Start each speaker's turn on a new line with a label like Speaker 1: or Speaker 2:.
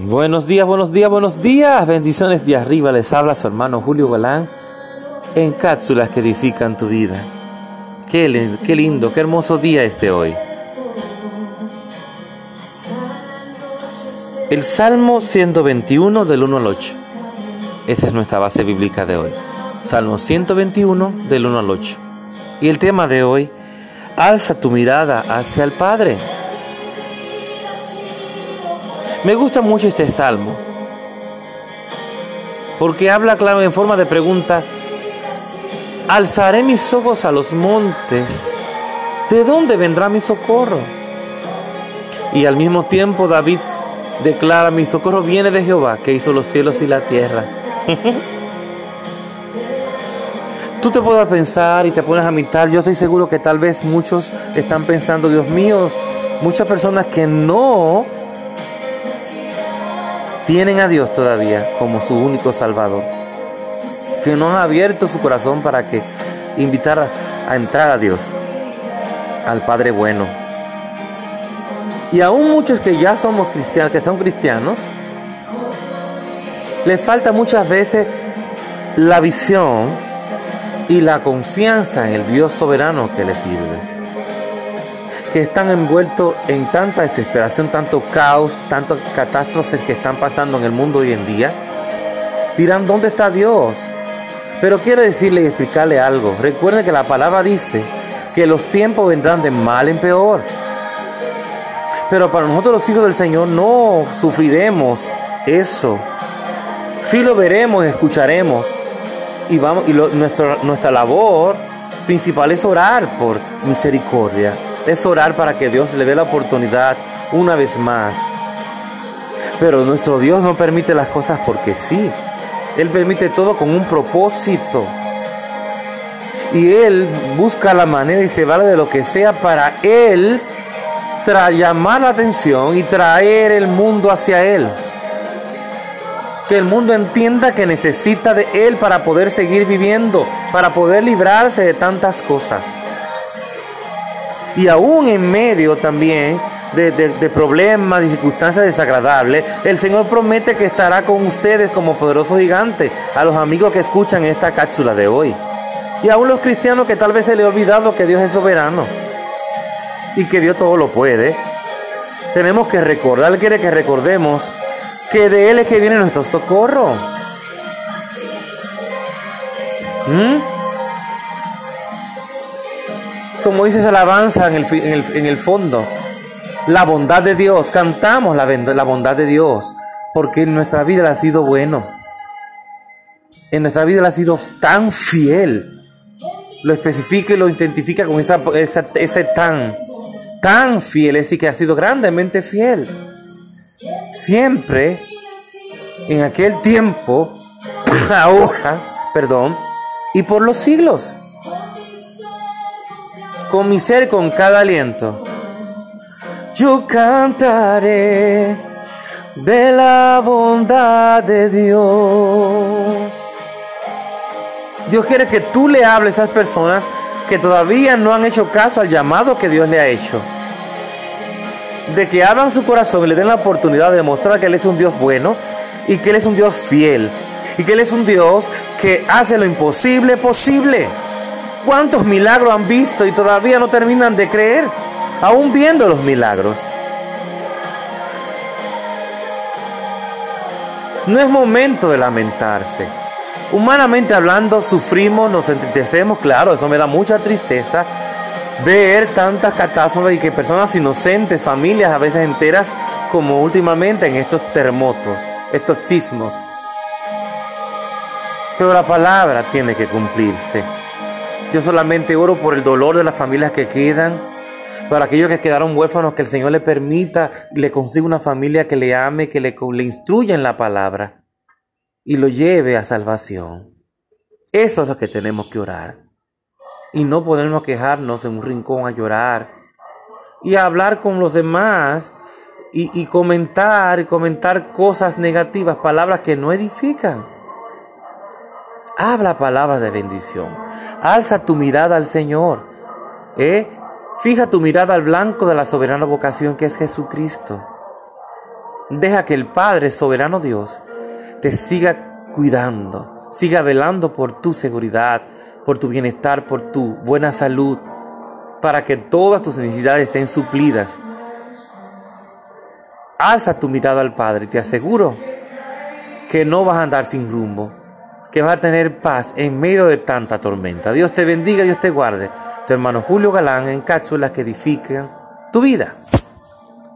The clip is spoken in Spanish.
Speaker 1: Buenos días, buenos días, buenos días. Bendiciones de arriba. Les habla su hermano Julio Galán en cápsulas que edifican tu vida. Qué, lindo, qué hermoso día este hoy. El Salmo 121 del 1 al 8. Esa es nuestra base bíblica de hoy. Salmo 121 del 1 al 8. Y el tema de hoy, alza tu mirada hacia el Padre. Me gusta mucho este salmo, porque habla claro en forma de pregunta, alzaré mis ojos a los montes, ¿de dónde vendrá mi socorro? Y al mismo tiempo David declara, mi socorro viene de Jehová, que hizo los cielos y la tierra. Tú te puedes pensar y te pones a mitad, yo estoy seguro que tal vez muchos están pensando, Dios mío, muchas personas que no tienen a Dios todavía como su único Salvador, que no han abierto su corazón para que invitar a, entrar a Dios, al Padre bueno. Y aún muchos que ya somos cristianos, que son cristianos, les falta muchas veces la visión y la confianza en el Dios soberano que les sirve que están envueltos en tanta desesperación, tanto caos, tantas catástrofes que están pasando en el mundo hoy en día, dirán, ¿dónde está Dios? Pero quiero decirle y explicarle algo. Recuerden que la palabra dice que los tiempos vendrán de mal en peor. Pero para nosotros los hijos del Señor no sufriremos eso. Sí lo veremos, escucharemos. Y, vamos, y nuestra labor principal es orar por misericordia es orar para que Dios le dé la oportunidad una vez más. Pero nuestro Dios no permite las cosas porque sí. Él permite todo con un propósito. Y Él busca la manera y se vale de lo que sea para Él llamar la atención y traer el mundo hacia Él. Que el mundo entienda que necesita de Él para poder seguir viviendo, para poder librarse de tantas cosas. Y aún en medio también de, de, problemas y circunstancias desagradables, el Señor promete que estará con ustedes como poderoso gigante, a los amigos que escuchan esta cápsula de hoy. Y aún los cristianos que tal vez se les ha olvidado que Dios es soberano y que Dios todo lo puede. Tenemos que recordar, quiere que recordemos que de Él es que viene nuestro socorro. ¿Mm? Como dice esa alabanza en el, fondo, la bondad de Dios, cantamos la, la bondad de Dios, porque en nuestra vida ha sido bueno. En nuestra vida ha sido tan fiel. Lo especifica y lo identifica con esa, ese tan, tan fiel, es decir, que ha sido grandemente fiel. Siempre, en aquel tiempo, ahora, perdón, y por los siglos con mi ser, con cada aliento. Yo cantaré de la bondad de Dios. Dios quiere que tú le hables a esas personas que todavía no han hecho caso al llamado que Dios le ha hecho. De que abran su corazón y le den la oportunidad de demostrar que Él es un Dios bueno y que Él es un Dios fiel y que Él es un Dios que hace lo imposible posible. ¿Cuántos milagros han visto y todavía no terminan de creer? Aún viendo los milagros. No es momento de lamentarse. Humanamente hablando, sufrimos, nos entristecemos, claro, eso me da mucha tristeza ver tantas catástrofes y que personas inocentes, familias a veces enteras, como últimamente en estos terremotos, estos sismos. Pero la palabra tiene que cumplirse. Yo solamente oro por el dolor de las familias que quedan, para aquellos que quedaron huérfanos, que el Señor le permita, le consiga una familia que le ame, que le, instruya en la palabra y lo lleve a salvación. Eso es lo que tenemos que orar. Y no podernos quejarnos en un rincón a llorar y a hablar con los demás y comentar y comentar cosas negativas, palabras que no edifican. Habla palabras de bendición. Alza tu mirada al Señor. ¿eh? Fija tu mirada al blanco de la soberana vocación que es Jesucristo. Deja que el Padre soberano Dios te siga cuidando, siga velando por tu seguridad, por tu bienestar, por tu buena salud, para que todas tus necesidades estén suplidas. Alza tu mirada al Padre, te aseguro que no vas a andar sin rumbo, que vas a tener paz en medio de tanta tormenta. Dios te bendiga, Dios te guarde. Tu hermano Julio Galán en cápsulas que edifican tu vida.